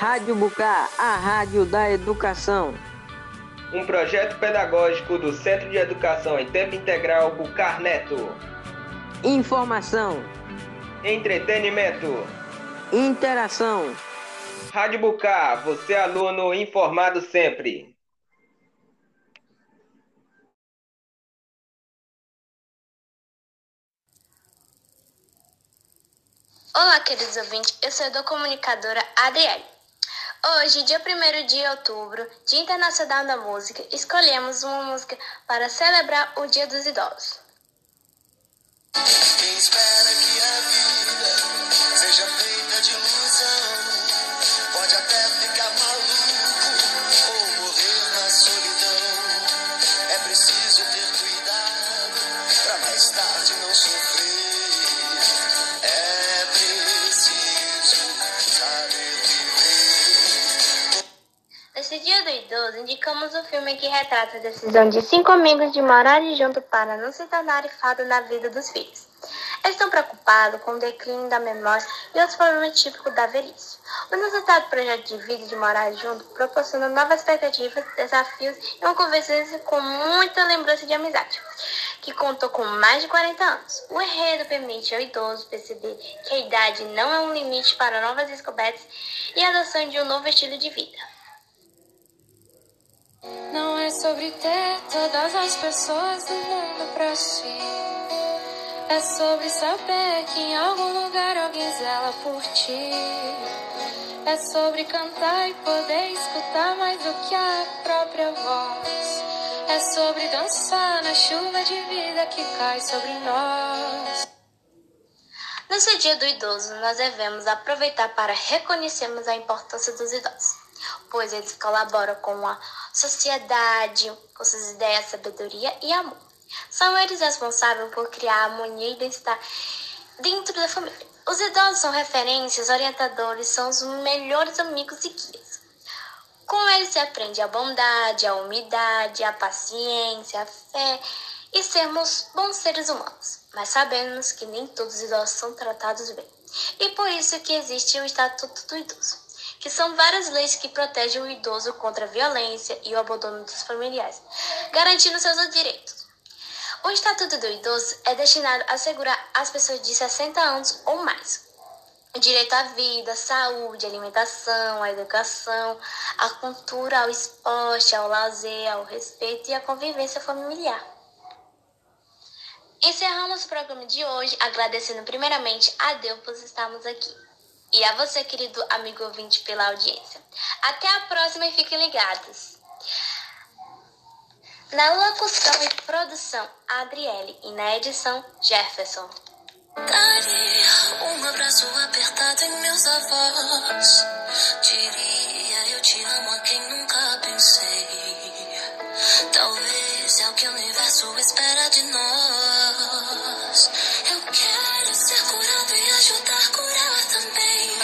Rádio Bucá, a rádio da educação. Um projeto pedagógico do Centro de Educação em Tempo Integral Bucar Neto. Informação. Entretenimento. Interação. Rádio Bucar, você aluno informado sempre. Olá, queridos ouvintes, eu sou a comunicadora Adriele. Hoje, dia 1 de outubro, Dia Internacional da Música, escolhemos uma música para celebrar o Dia dos Idosos. 2012, indicamos o filme que retrata a decisão de cinco amigos de morarem junto para não se tornar fado na vida dos filhos. Estão preocupados com o declínio da memória e os problemas típicos da velhice. O resultado do projeto de vida de morar junto proporciona novas expectativas, desafios e uma convivência com muita lembrança de amizade, que contou com mais de 40 anos. O enredo permite ao idoso perceber que a idade não é um limite para novas descobertas e a adoção de um novo estilo de vida. Não é sobre ter todas as pessoas do mundo pra si. É sobre saber que em algum lugar alguém zela por ti. É sobre cantar e poder escutar mais do que a própria voz. É sobre dançar na chuva de vida que cai sobre nós. Nesse dia do idoso, nós devemos aproveitar para reconhecermos a importância dos idosos, pois eles colaboram com a sociedade, com suas ideias, sabedoria e amor. São eles responsáveis por criar harmonia e bem-estar dentro da família. Os idosos são referências, orientadores, são os melhores amigos e guias. Com eles se aprende a bondade, a humildade, a paciência, a fé e sermos bons seres humanos. Mas sabemos que nem todos os idosos são tratados bem. E por isso que existe o Estatuto do Idoso, que são várias leis que protegem o idoso contra a violência e o abandono dos familiares, garantindo seus direitos. O Estatuto do Idoso é destinado a assegurar às pessoas de 60 anos ou mais o direito à vida, à saúde, à alimentação, à educação, à cultura, ao esporte, ao lazer, ao respeito e à convivência familiar. Encerramos o programa de hoje agradecendo primeiramente a Deus por estarmos aqui. E a você, querido amigo ouvinte, pela audiência. Até a próxima e fiquem ligados. Na locução e produção, Adriele. E na edição, Jefferson. Daria um abraço apertado em meus avós. Diria eu te amo a quem nunca pensei. Talvez é o que o universo espera de nós curar, e ajudar a curar também.